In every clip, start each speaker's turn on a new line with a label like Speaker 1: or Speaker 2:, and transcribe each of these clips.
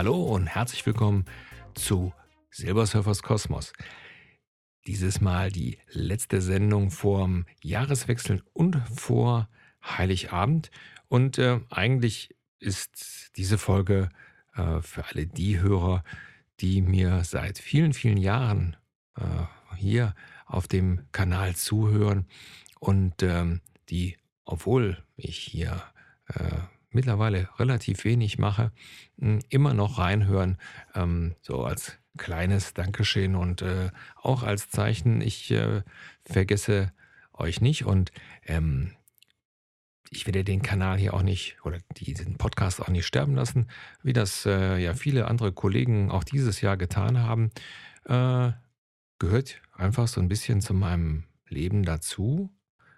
Speaker 1: Hallo und herzlich willkommen zu Silbersurfers Kosmos. Dieses Mal die letzte Sendung vorm Jahreswechsel und vor Heiligabend. Und äh, eigentlich ist diese Folge äh, für alle die Hörer, die mir seit vielen, vielen Jahren äh, hier auf dem Kanal zuhören und ähm, die, obwohl ich hier äh, mittlerweile relativ wenig mache, immer noch reinhören, ähm, so als kleines Dankeschön und äh, auch als Zeichen, ich äh, vergesse euch nicht und ähm, ich werde den Kanal hier auch nicht oder diesen Podcast auch nicht sterben lassen, wie das äh, ja viele andere Kollegen auch dieses Jahr getan haben. Äh, gehört einfach so ein bisschen zu meinem Leben dazu,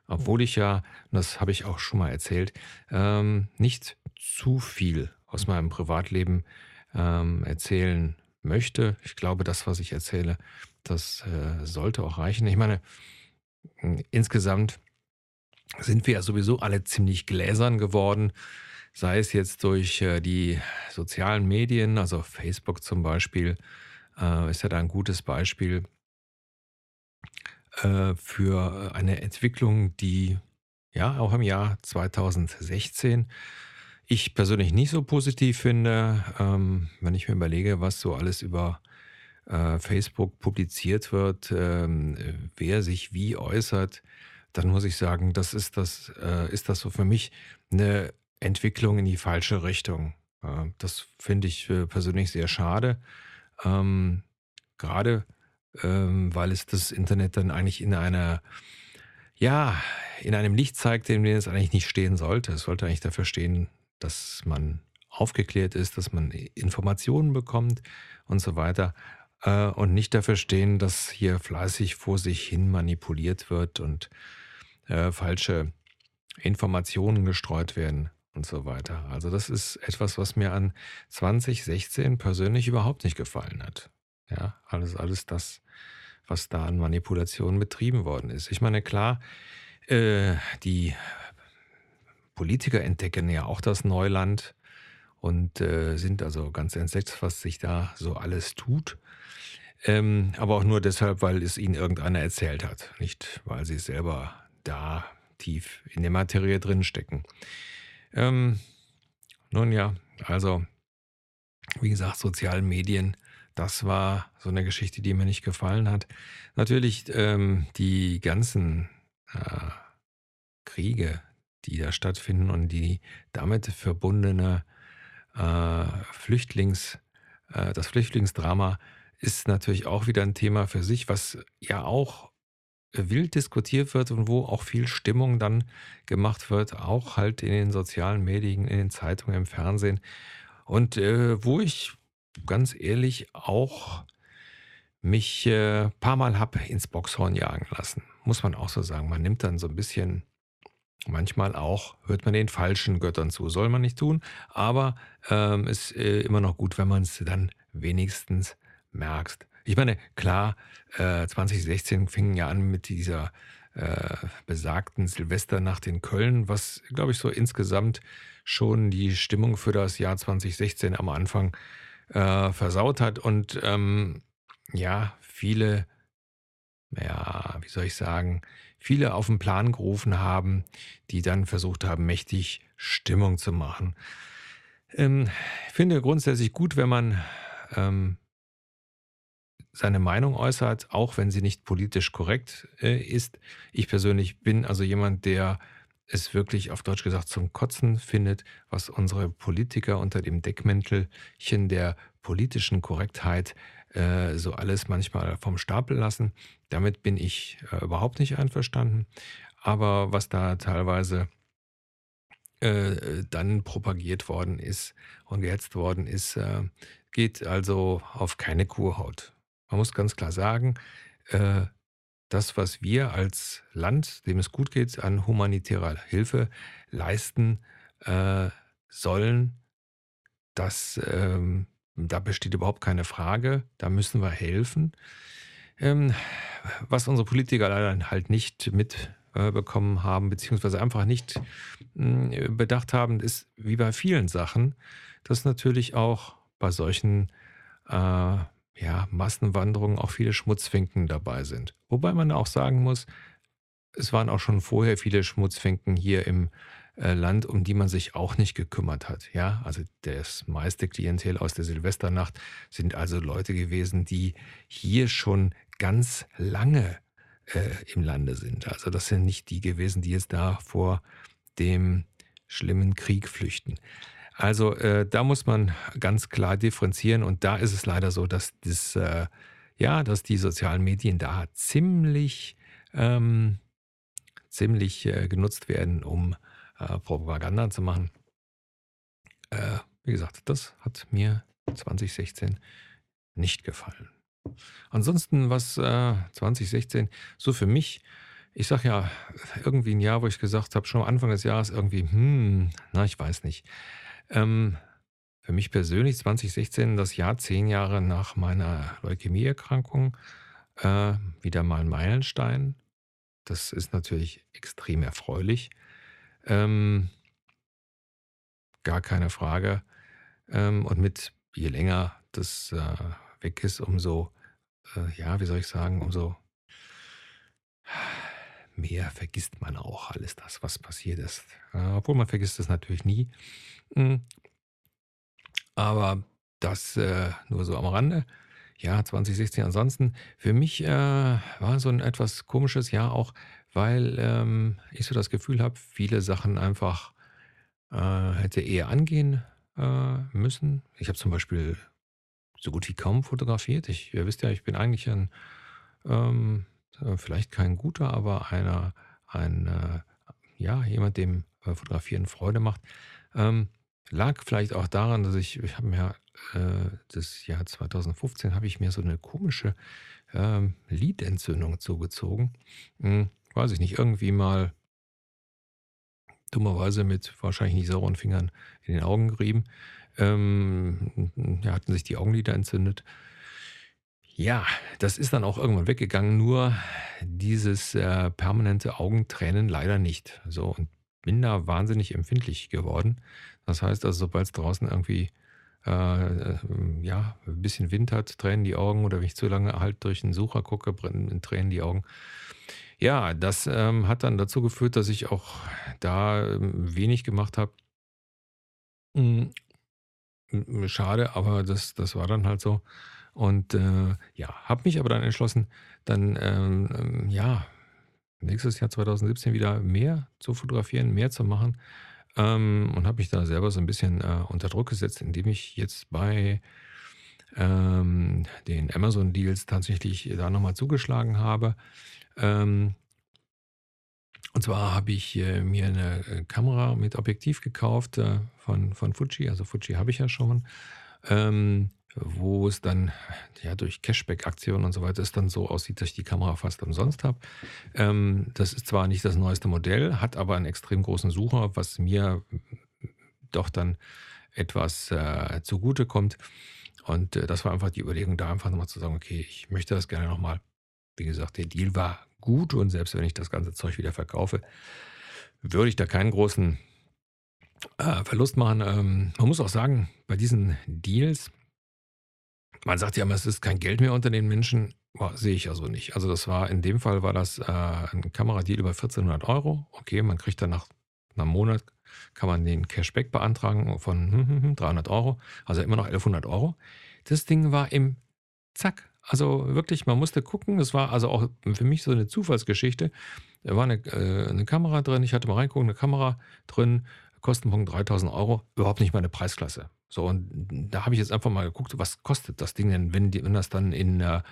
Speaker 1: obwohl ich ja, das habe ich auch schon mal erzählt, ähm, nicht zu viel aus meinem Privatleben ähm, erzählen möchte. Ich glaube, das, was ich erzähle, das äh, sollte auch reichen. Ich meine, insgesamt sind wir ja sowieso alle ziemlich gläsern geworden, sei es jetzt durch äh, die sozialen Medien, also Facebook zum Beispiel, äh, ist ja da ein gutes Beispiel äh, für eine Entwicklung, die ja auch im Jahr 2016 ich persönlich nicht so positiv finde, ähm, wenn ich mir überlege, was so alles über äh, Facebook publiziert wird, ähm, wer sich wie äußert, dann muss ich sagen, das ist das, äh, ist das so für mich eine Entwicklung in die falsche Richtung. Äh, das finde ich äh, persönlich sehr schade. Ähm, gerade ähm, weil es das Internet dann eigentlich in einer, ja, in einem Licht zeigt, in dem es eigentlich nicht stehen sollte. Es sollte eigentlich dafür stehen, dass man aufgeklärt ist, dass man Informationen bekommt und so weiter. Äh, und nicht dafür stehen, dass hier fleißig vor sich hin manipuliert wird und äh, falsche Informationen gestreut werden und so weiter. Also das ist etwas, was mir an 2016 persönlich überhaupt nicht gefallen hat. Ja, alles, alles das, was da an Manipulationen betrieben worden ist. Ich meine, klar, äh, die Politiker entdecken ja auch das Neuland und äh, sind also ganz entsetzt, was sich da so alles tut. Ähm, aber auch nur deshalb, weil es ihnen irgendeiner erzählt hat, nicht weil sie selber da tief in der Materie drinstecken. Ähm, nun ja, also wie gesagt, sozialen Medien, das war so eine Geschichte, die mir nicht gefallen hat. Natürlich ähm, die ganzen äh, Kriege, die da stattfinden und die damit verbundene äh, Flüchtlings, äh, das Flüchtlingsdrama ist natürlich auch wieder ein Thema für sich, was ja auch wild diskutiert wird und wo auch viel Stimmung dann gemacht wird, auch halt in den sozialen Medien, in den Zeitungen, im Fernsehen. Und äh, wo ich ganz ehrlich auch mich äh, paar Mal habe ins Boxhorn jagen lassen. Muss man auch so sagen. Man nimmt dann so ein bisschen Manchmal auch hört man den falschen Göttern zu. Soll man nicht tun, aber ähm, ist äh, immer noch gut, wenn man es dann wenigstens merkt. Ich meine, klar, äh, 2016 fing ja an mit dieser äh, besagten Silvesternacht in Köln, was, glaube ich, so insgesamt schon die Stimmung für das Jahr 2016 am Anfang äh, versaut hat und ähm, ja, viele, ja, wie soll ich sagen, viele auf den Plan gerufen haben, die dann versucht haben, mächtig Stimmung zu machen. Ähm, ich finde grundsätzlich gut, wenn man ähm, seine Meinung äußert, auch wenn sie nicht politisch korrekt äh, ist. Ich persönlich bin also jemand, der es wirklich auf Deutsch gesagt zum Kotzen findet, was unsere Politiker unter dem Deckmäntelchen der politischen Korrektheit äh, so alles manchmal vom Stapel lassen. Damit bin ich äh, überhaupt nicht einverstanden. Aber was da teilweise äh, dann propagiert worden ist und gehetzt worden ist, äh, geht also auf keine Kurhaut. Man muss ganz klar sagen, äh, das, was wir als Land, dem es gut geht, an humanitärer Hilfe leisten äh, sollen, das ähm, da besteht überhaupt keine Frage. Da müssen wir helfen. Ähm, was unsere Politiker leider halt nicht mitbekommen äh, haben, beziehungsweise einfach nicht äh, bedacht haben, ist wie bei vielen Sachen, dass natürlich auch bei solchen äh, ja, Massenwanderungen auch viele Schmutzfinken dabei sind. Wobei man auch sagen muss, es waren auch schon vorher viele Schmutzfinken hier im äh, Land, um die man sich auch nicht gekümmert hat. Ja, also das meiste Klientel aus der Silvesternacht sind also Leute gewesen, die hier schon ganz lange äh, im Lande sind. Also das sind nicht die gewesen, die jetzt da vor dem schlimmen Krieg flüchten. Also äh, da muss man ganz klar differenzieren und da ist es leider so, dass das, äh, ja, dass die sozialen Medien da ziemlich, ähm, ziemlich äh, genutzt werden, um äh, Propaganda zu machen. Äh, wie gesagt, das hat mir 2016 nicht gefallen. Ansonsten, was äh, 2016 so für mich, ich sag ja, irgendwie ein Jahr, wo ich gesagt habe, schon am Anfang des Jahres irgendwie, hm, na, ich weiß nicht. Ähm, für mich persönlich 2016 das Jahr zehn Jahre nach meiner Leukämieerkrankung, äh, wieder mal ein Meilenstein. Das ist natürlich extrem erfreulich. Ähm, gar keine Frage. Ähm, und mit je länger das äh, weg ist, umso, äh, ja, wie soll ich sagen, umso mehr vergisst man auch alles das, was passiert ist. Obwohl man vergisst es natürlich nie. Mhm. Aber das äh, nur so am Rande. Ja, 2016 ansonsten. Für mich äh, war so ein etwas komisches Jahr auch, weil ähm, ich so das Gefühl habe, viele Sachen einfach äh, hätte eher angehen müssen. Ich habe zum Beispiel so gut wie kaum fotografiert. Ich, ihr wisst ja, ich bin eigentlich ein, ähm, äh, vielleicht kein guter, aber einer, ein, äh, ja, jemand, dem äh, Fotografieren Freude macht. Ähm, lag vielleicht auch daran, dass ich, ich habe mir äh, das Jahr 2015 habe ich mir so eine komische ähm, Lidentzündung zugezogen. Hm, weiß ich nicht, irgendwie mal dummerweise mit wahrscheinlich nicht sauren Fingern in den Augen gerieben. Ähm, ja, hatten sich die Augenlider entzündet. Ja, das ist dann auch irgendwann weggegangen, nur dieses äh, permanente Augentränen leider nicht. So, und bin da wahnsinnig empfindlich geworden. Das heißt also, sobald es draußen irgendwie äh, ja, ein bisschen Wind hat, tränen die Augen oder wenn ich zu lange halt durch den Sucher gucke, tränen die Augen. Ja, das ähm, hat dann dazu geführt, dass ich auch da ähm, wenig gemacht habe. Mm, schade, aber das, das war dann halt so. Und äh, ja, habe mich aber dann entschlossen, dann ähm, ähm ja, nächstes Jahr 2017 wieder mehr zu fotografieren, mehr zu machen. Ähm, und habe mich da selber so ein bisschen äh, unter Druck gesetzt, indem ich jetzt bei ähm, den Amazon-Deals tatsächlich da nochmal zugeschlagen habe. Ähm, und zwar habe ich äh, mir eine äh, Kamera mit Objektiv gekauft äh, von, von Fuji. Also Fuji habe ich ja schon. Ähm, wo es dann ja durch Cashback-Aktionen und so weiter es dann so aussieht, dass ich die Kamera fast umsonst habe. Ähm, das ist zwar nicht das neueste Modell, hat aber einen extrem großen Sucher, was mir doch dann etwas äh, zugute kommt. Und äh, das war einfach die Überlegung, da einfach nochmal zu sagen, okay, ich möchte das gerne nochmal. Wie gesagt, der Deal war gut und selbst wenn ich das ganze Zeug wieder verkaufe, würde ich da keinen großen äh, Verlust machen. Ähm, man muss auch sagen, bei diesen Deals, man sagt ja immer, es ist kein Geld mehr unter den Menschen. Boah, sehe ich also nicht. Also das war, in dem Fall war das äh, ein Kameradeal über 1400 Euro. Okay, man kriegt dann nach einem Monat, kann man den Cashback beantragen von 300 Euro. Also immer noch 1100 Euro. Das Ding war im Zack. Also wirklich, man musste gucken. Das war also auch für mich so eine Zufallsgeschichte. Da war eine, äh, eine Kamera drin. Ich hatte mal reingucken, eine Kamera drin. Kostenpunkt 3000 Euro. Überhaupt nicht meine Preisklasse. So, und da habe ich jetzt einfach mal geguckt, was kostet das Ding denn, wenn, die, wenn das dann in, äh,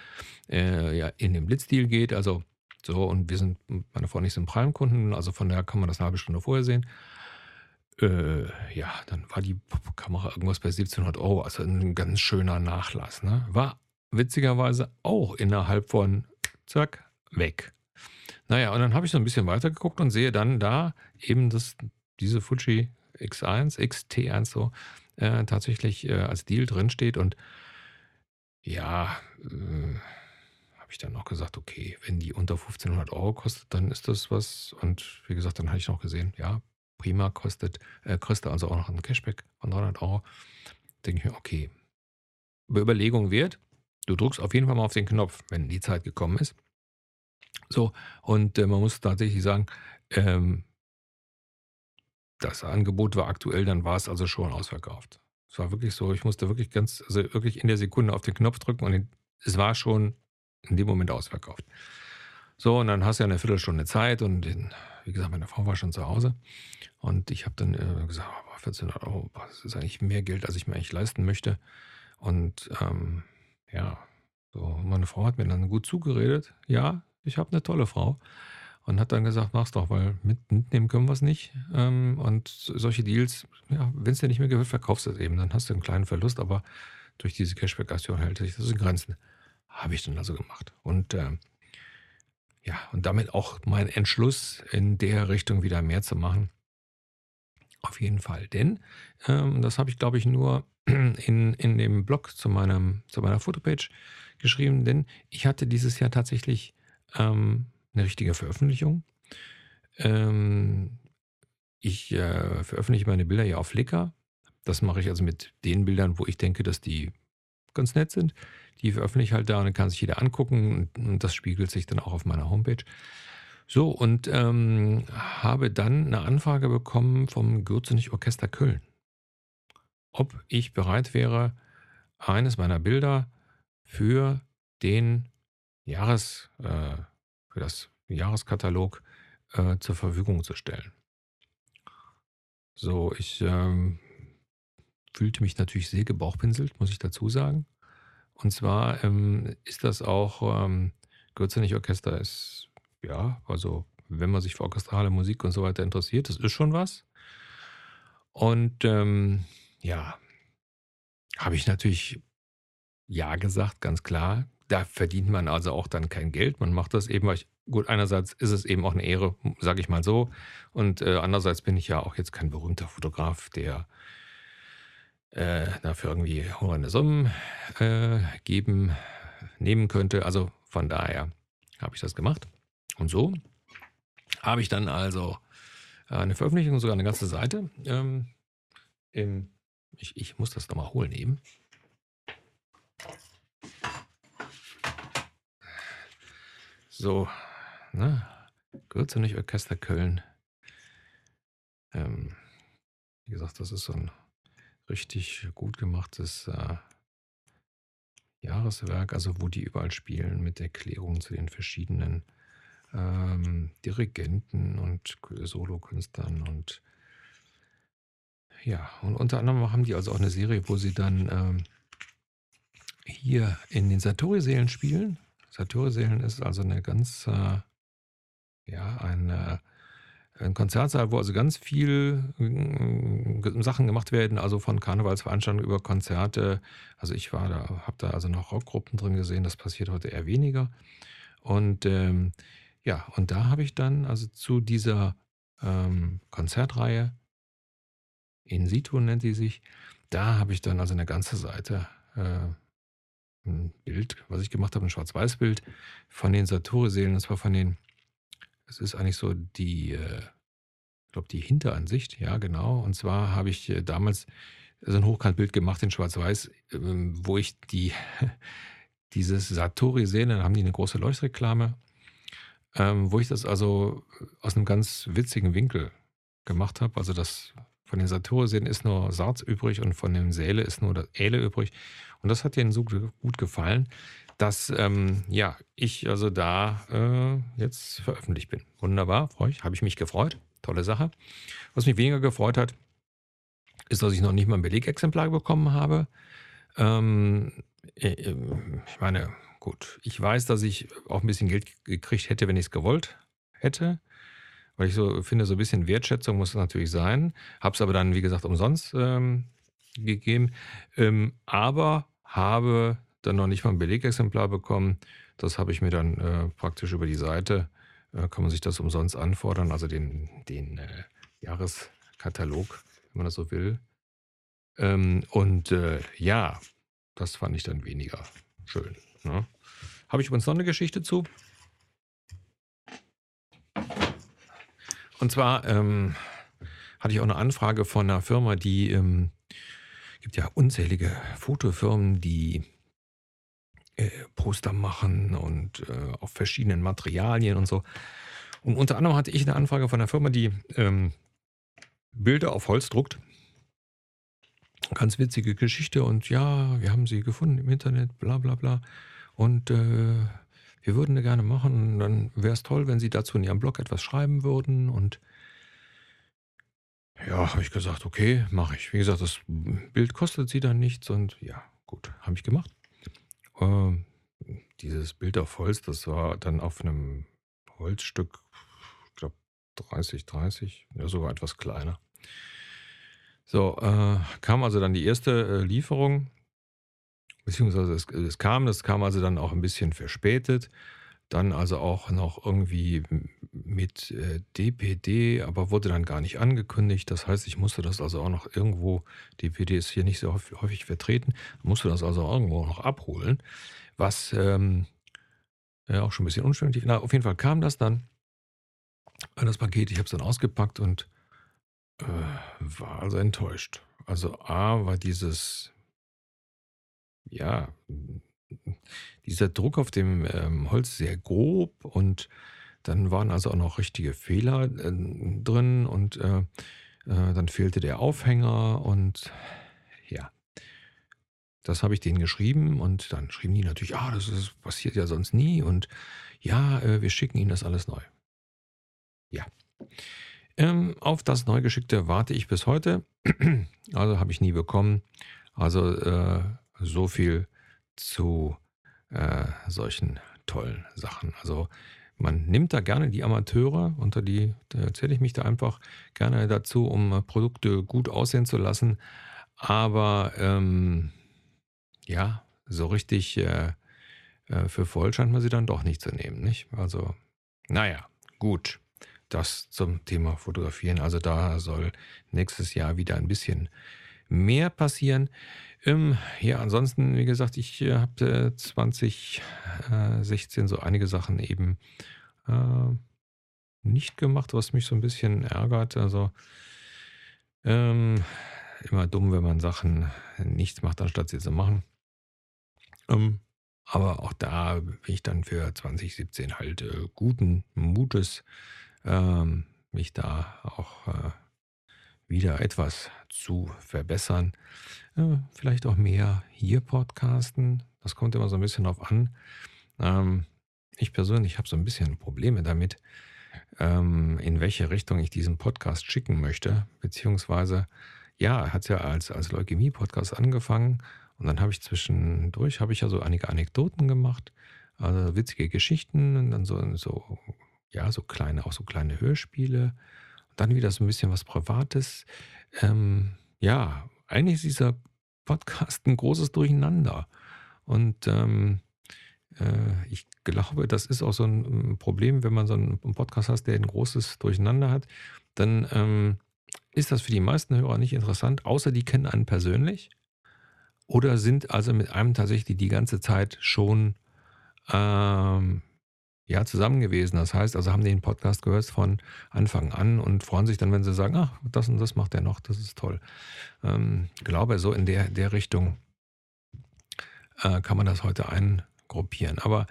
Speaker 1: äh ja, in den Blitzdeal geht. Also so, und wir sind, meine Frau ich sind Prime-Kunden, also von daher kann man das eine halbe Stunde vorher sehen. Äh, ja, dann war die Kamera irgendwas bei 1700 Euro, also ein ganz schöner Nachlass. Ne? War witzigerweise auch innerhalb von zack, weg. Naja, und dann habe ich so ein bisschen weiter geguckt und sehe dann da eben das, diese Fuji X1, XT1 so, äh, tatsächlich äh, als Deal drinsteht. Und ja, äh, habe ich dann noch gesagt, okay, wenn die unter 1500 Euro kostet, dann ist das was. Und wie gesagt, dann habe ich noch gesehen, ja, prima kostet, äh, kostet also auch noch ein Cashback von 300 Euro. Denke ich mir, okay, Überlegung wert. Du drückst auf jeden Fall mal auf den Knopf, wenn die Zeit gekommen ist. So, und äh, man muss tatsächlich sagen, ähm, das Angebot war aktuell, dann war es also schon ausverkauft. Es war wirklich so, ich musste wirklich ganz, also wirklich in der Sekunde auf den Knopf drücken und es war schon in dem Moment ausverkauft. So, und dann hast du ja eine Viertelstunde Zeit und wie gesagt, meine Frau war schon zu Hause und ich habe dann äh, gesagt, oh, 1400 Euro, das ist eigentlich mehr Geld, als ich mir eigentlich leisten möchte. Und ähm, ja, so, meine Frau hat mir dann gut zugeredet. Ja, ich habe eine tolle Frau. Und hat dann gesagt, mach's doch, weil mit, mitnehmen können wir es nicht. Ähm, und solche Deals, ja, wenn es dir nicht mehr gefällt, verkaufst du es eben. Dann hast du einen kleinen Verlust, aber durch diese Cashback-Aktion hält sich das in Grenzen. Habe ich dann also gemacht. Und äh, ja, und damit auch mein Entschluss, in der Richtung wieder mehr zu machen. Auf jeden Fall. Denn, ähm, das habe ich, glaube ich, nur in, in dem Blog zu, meinem, zu meiner Fotopage geschrieben, denn ich hatte dieses Jahr tatsächlich ähm, eine richtige Veröffentlichung. Ähm, ich äh, veröffentliche meine Bilder ja auf Flickr. Das mache ich also mit den Bildern, wo ich denke, dass die ganz nett sind. Die veröffentliche ich halt da und dann kann sich jeder angucken und, und das spiegelt sich dann auch auf meiner Homepage. So, und ähm, habe dann eine Anfrage bekommen vom Gürzenich Orchester Köln, ob ich bereit wäre, eines meiner Bilder für den Jahres, äh, für das Jahreskatalog äh, zur Verfügung zu stellen. So, ich ähm, fühlte mich natürlich sehr gebauchpinselt, muss ich dazu sagen. Und zwar ähm, ist das auch, ähm, Gürzenich Orchester ist ja, also wenn man sich für orchestrale Musik und so weiter interessiert, das ist schon was. Und ähm, ja, habe ich natürlich ja gesagt, ganz klar. Da verdient man also auch dann kein Geld. Man macht das eben, weil ich, gut, einerseits ist es eben auch eine Ehre, sage ich mal so. Und äh, andererseits bin ich ja auch jetzt kein berühmter Fotograf, der äh, dafür irgendwie hohe Summen äh, geben, nehmen könnte. Also von daher habe ich das gemacht. Und so habe ich dann also äh, eine Veröffentlichung, sogar eine ganze Seite. Ähm, im, ich, ich muss das nochmal holen eben. So, ne? Gehört nicht Orchester Köln. Ähm, wie gesagt, das ist so ein richtig gut gemachtes äh, Jahreswerk, also wo die überall spielen mit Erklärungen zu den verschiedenen ähm, Dirigenten und Solokünstlern und ja, und unter anderem haben die also auch eine Serie, wo sie dann ähm, hier in den Satori-Sälen spielen. Satori-Sälen ist also eine ganz, äh, ja, ein, äh, ein Konzertsaal, wo also ganz viel äh, Sachen gemacht werden, also von Karnevalsveranstaltungen über Konzerte. Also ich war da, habe da also noch Rockgruppen drin gesehen, das passiert heute eher weniger. Und ähm, ja, und da habe ich dann also zu dieser ähm, Konzertreihe, In situ nennt sie sich, da habe ich dann also eine ganze Seite äh, ein Bild, was ich gemacht habe, ein Schwarz-Weiß-Bild von den Satori-Seelen. Das war von den, es ist eigentlich so die, äh, ich glaube, die Hinteransicht, ja, genau. Und zwar habe ich äh, damals so ein Hochkantbild gemacht in Schwarz-Weiß, ähm, wo ich die, dieses Satori-Seelen, dann haben die eine große Leuchtreklame ähm, wo ich das also aus einem ganz witzigen Winkel gemacht habe. Also das von den Saturn ist nur Sarz übrig und von dem Säle ist nur das Äle übrig. Und das hat denen so gut gefallen, dass ähm, ja, ich also da äh, jetzt veröffentlicht bin. Wunderbar, freue ich, habe ich mich gefreut. Tolle Sache. Was mich weniger gefreut hat, ist, dass ich noch nicht mal ein Belegexemplar bekommen habe. Ähm, äh, ich meine, Gut, ich weiß, dass ich auch ein bisschen Geld gekriegt hätte, wenn ich es gewollt hätte. Weil ich so finde, so ein bisschen Wertschätzung muss es natürlich sein. Habe es aber dann, wie gesagt, umsonst ähm, gegeben. Ähm, aber habe dann noch nicht mal ein Belegexemplar bekommen. Das habe ich mir dann äh, praktisch über die Seite, äh, kann man sich das umsonst anfordern, also den, den äh, Jahreskatalog, wenn man das so will. Ähm, und äh, ja, das fand ich dann weniger schön. Ne? Habe ich übrigens noch eine Geschichte zu. Und zwar ähm, hatte ich auch eine Anfrage von einer Firma, die ähm, gibt ja unzählige Fotofirmen, die äh, Poster machen und äh, auf verschiedenen Materialien und so. Und unter anderem hatte ich eine Anfrage von einer Firma, die ähm, Bilder auf Holz druckt. Ganz witzige Geschichte und ja, wir haben sie gefunden im Internet, bla bla bla. Und äh, wir würden eine gerne machen. Dann wäre es toll, wenn Sie dazu in Ihrem Blog etwas schreiben würden. Und ja, habe ich gesagt, okay, mache ich. Wie gesagt, das Bild kostet Sie dann nichts und ja, gut, habe ich gemacht. Ähm, dieses Bild auf Holz, das war dann auf einem Holzstück, ich glaube 30, 30, ja sogar etwas kleiner. So, äh, kam also dann die erste äh, Lieferung, beziehungsweise es, es kam, das kam also dann auch ein bisschen verspätet. Dann also auch noch irgendwie mit äh, DPD, aber wurde dann gar nicht angekündigt. Das heißt, ich musste das also auch noch irgendwo, DPD ist hier nicht so häufig vertreten, musste das also irgendwo noch abholen, was ähm, ja auch schon ein bisschen unschön. Na, auf jeden Fall kam das dann, äh, das Paket, ich habe es dann ausgepackt und äh, war also enttäuscht. Also A war dieses, ja, dieser Druck auf dem ähm, Holz sehr grob und dann waren also auch noch richtige Fehler äh, drin und äh, äh, dann fehlte der Aufhänger und ja, das habe ich denen geschrieben und dann schrieben die natürlich, ah, das ist, passiert ja sonst nie und ja, äh, wir schicken Ihnen das alles neu. Ja. Ähm, auf das Neugeschickte warte ich bis heute. also habe ich nie bekommen. Also äh, so viel zu äh, solchen tollen Sachen. Also man nimmt da gerne die Amateure, unter die zähle ich mich da einfach gerne dazu, um Produkte gut aussehen zu lassen. Aber ähm, ja, so richtig äh, äh, für voll scheint man sie dann doch nicht zu nehmen, nicht? Also, naja, gut. Das zum Thema Fotografieren. Also da soll nächstes Jahr wieder ein bisschen mehr passieren. Ähm, ja, ansonsten, wie gesagt, ich äh, habe 2016 so einige Sachen eben äh, nicht gemacht, was mich so ein bisschen ärgert. Also ähm, immer dumm, wenn man Sachen nichts macht, anstatt sie zu machen. Ähm, aber auch da bin ich dann für 2017 halt äh, guten Mutes, ähm, mich da auch äh, wieder etwas zu verbessern. Äh, vielleicht auch mehr hier podcasten. Das kommt immer so ein bisschen drauf an. Ähm, ich persönlich habe so ein bisschen Probleme damit, ähm, in welche Richtung ich diesen Podcast schicken möchte. Beziehungsweise, ja, hat es ja als, als Leukämie-Podcast angefangen. Und dann habe ich zwischendurch, habe ich ja so einige Anekdoten gemacht, also witzige Geschichten und dann so, so, ja, so kleine, auch so kleine Hörspiele dann wieder so ein bisschen was Privates. Ähm, ja, eigentlich ist dieser Podcast ein großes Durcheinander. Und ähm, äh, ich glaube, das ist auch so ein Problem, wenn man so einen Podcast hat, der ein großes Durcheinander hat, dann ähm, ist das für die meisten Hörer nicht interessant, außer die kennen einen persönlich oder sind also mit einem tatsächlich die ganze Zeit schon ähm, ja, zusammen gewesen. Das heißt, also haben den Podcast gehört von Anfang an und freuen sich dann, wenn sie sagen, ach, das und das macht er noch, das ist toll. Ähm, glaube, so in der, der Richtung äh, kann man das heute eingruppieren. Aber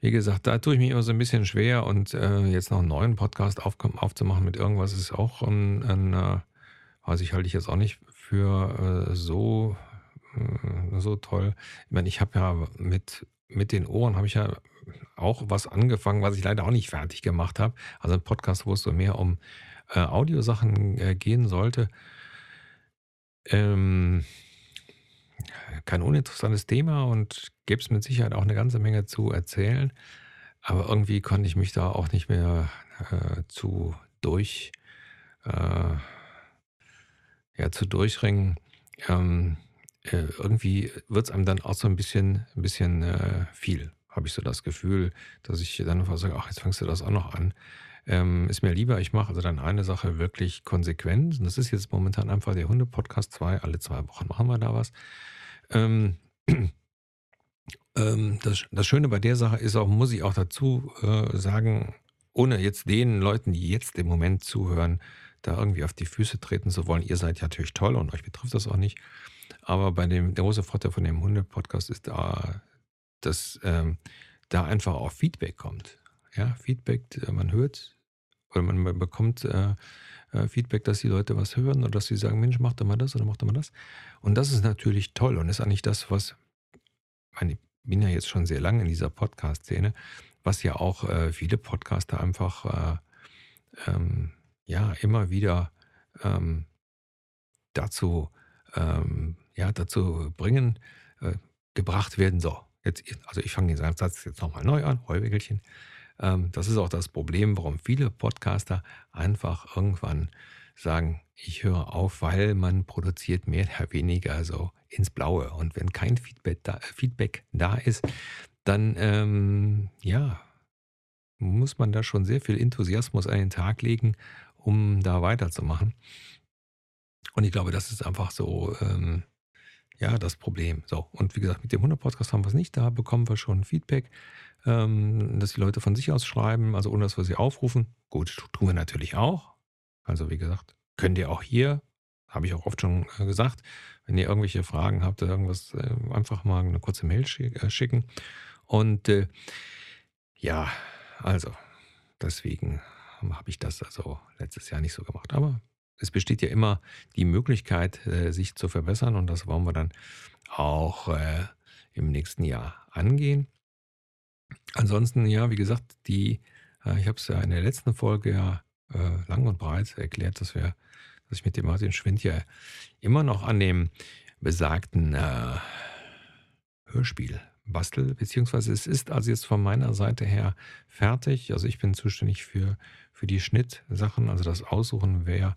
Speaker 1: wie gesagt, da tue ich mich immer so ein bisschen schwer und äh, jetzt noch einen neuen Podcast auf, aufzumachen mit irgendwas ist auch ein, ein äh, weiß ich, halte ich jetzt auch nicht für äh, so, äh, so toll. Ich meine, ich habe ja mit, mit den Ohren habe ich ja auch was angefangen, was ich leider auch nicht fertig gemacht habe. Also ein Podcast, wo es so mehr um äh, Audiosachen äh, gehen sollte. Ähm, kein uninteressantes Thema und gäbe es mit Sicherheit auch eine ganze Menge zu erzählen. Aber irgendwie konnte ich mich da auch nicht mehr äh, zu durch, äh, ja, zu durchringen. Ähm, äh, irgendwie wird es einem dann auch so ein bisschen, ein bisschen äh, viel habe ich so das Gefühl, dass ich dann einfach sage, ach, jetzt fängst du das auch noch an. Ähm, ist mir lieber, ich mache also dann eine Sache wirklich konsequent. Und das ist jetzt momentan einfach der Hunde-Podcast 2. Alle zwei Wochen machen wir da was. Ähm, ähm, das, das, Schöne bei der Sache ist auch, muss ich auch dazu äh, sagen, ohne jetzt den Leuten, die jetzt im Moment zuhören, da irgendwie auf die Füße treten zu wollen. Ihr seid ja natürlich toll und euch betrifft das auch nicht. Aber bei dem der große Vorteil von dem Hunde-Podcast ist da, dass, ähm, da einfach auch Feedback kommt. Ja, Feedback, äh, man hört oder man bekommt, äh, äh, Feedback, dass die Leute was hören oder dass sie sagen: „Mensch, mach doch mal das oder mach doch mal das.“ Und das ist natürlich toll und ist eigentlich das, was ich bin ja jetzt schon sehr lange in dieser Podcast-Szene, was ja auch, äh, viele Podcaster einfach, äh, ähm, ja, immer wieder, ähm, dazu, ähm, ja, dazu bringen, äh, gebracht werden. So, jetzt also ich fange den Satz jetzt noch mal neu an, Heuwägelchen. Ähm, das ist auch das Problem, warum viele Podcaster einfach irgendwann sagen: „Ich höre auf“, weil man produziert mehr oder weniger so ins Blaue. Und wenn kein Feedback da Feedback da ist, dann, ähm, ja, muss man da schon sehr viel Enthusiasmus an den Tag legen, um da weiterzumachen. Und ich glaube, das ist einfach so, ähm, ja, das Problem. So, und wie gesagt, mit dem Hunde-Podcast haben wir es nicht. Da bekommen wir schon Feedback, ähm, dass die Leute von sich aus schreiben, also ohne dass wir sie aufrufen. Gut, tu tun wir natürlich auch. Also wie gesagt, könnt ihr auch hier, habe ich auch oft schon äh, gesagt, wenn ihr irgendwelche Fragen habt oder irgendwas, äh, einfach mal eine kurze Mail äh, schicken. Und äh, ja, also deswegen habe ich das also letztes Jahr nicht so gemacht. Aber es besteht ja immer die Möglichkeit, äh, sich zu verbessern und das wollen wir dann auch äh, im nächsten Jahr angehen. Ansonsten, ja, wie gesagt, die, äh, ich habe es ja in der letzten Folge ja lang und breit erklärt, dass wir, dass ich mit dem Martin Schwind ja immer noch an dem besagten Hörspiel bastel, beziehungsweise es ist also jetzt von meiner Seite her fertig. Also ich bin zuständig für, für die Schnittsachen, also das Aussuchen, wer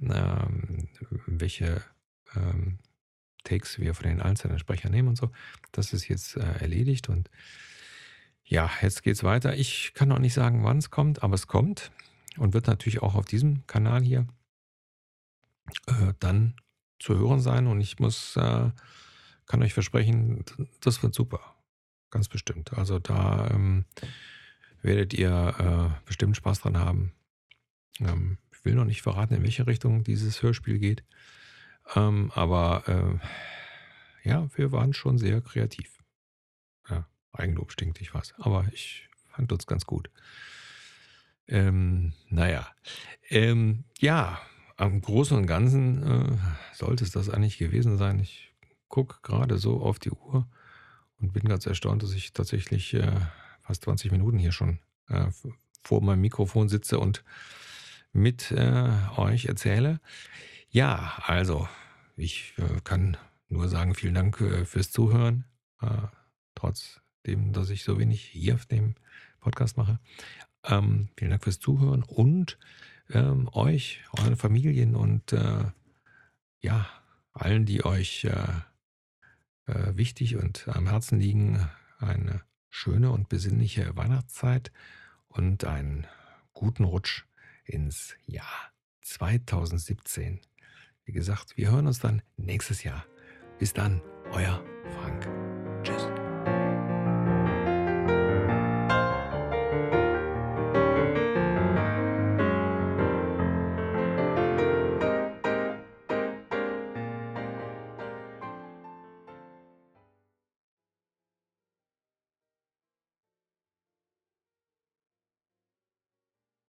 Speaker 1: ähm, welche ähm, Takes wir von den einzelnen Sprechern nehmen und so. Das ist jetzt äh, erledigt und ja, jetzt geht's weiter. Ich kann noch nicht sagen, wann es kommt, aber es kommt und wird natürlich auch auf diesem Kanal hier äh, dann zu hören sein und ich muss, äh, kann euch versprechen, das wird super. Ganz bestimmt. Also da ähm, werdet ihr äh, bestimmt Spaß dran haben. Ähm, will noch nicht verraten, in welche Richtung dieses Hörspiel geht. Ähm, aber äh, ja, wir waren schon sehr kreativ. Ja, Eigenlob stinkt, ich weiß. Aber ich fand uns ganz gut. Ähm, naja, ähm, ja, am Großen und Ganzen äh, sollte es das eigentlich gewesen sein. Ich gucke gerade so auf die Uhr und bin ganz erstaunt, dass ich tatsächlich äh, fast 20 Minuten hier schon äh, vor meinem Mikrofon sitze und mit äh, euch erzähle. Ja, also ich äh, kann nur sagen, vielen Dank äh, fürs Zuhören, äh, trotzdem, dass ich so wenig hier auf dem Podcast mache. Ähm, vielen Dank fürs Zuhören und ähm, euch, euren Familien und äh, ja, allen, die euch äh, wichtig und am Herzen liegen, eine schöne und besinnliche Weihnachtszeit und einen guten Rutsch ins Jahr 2017. Wie gesagt, wir hören uns dann nächstes Jahr. Bis dann, euer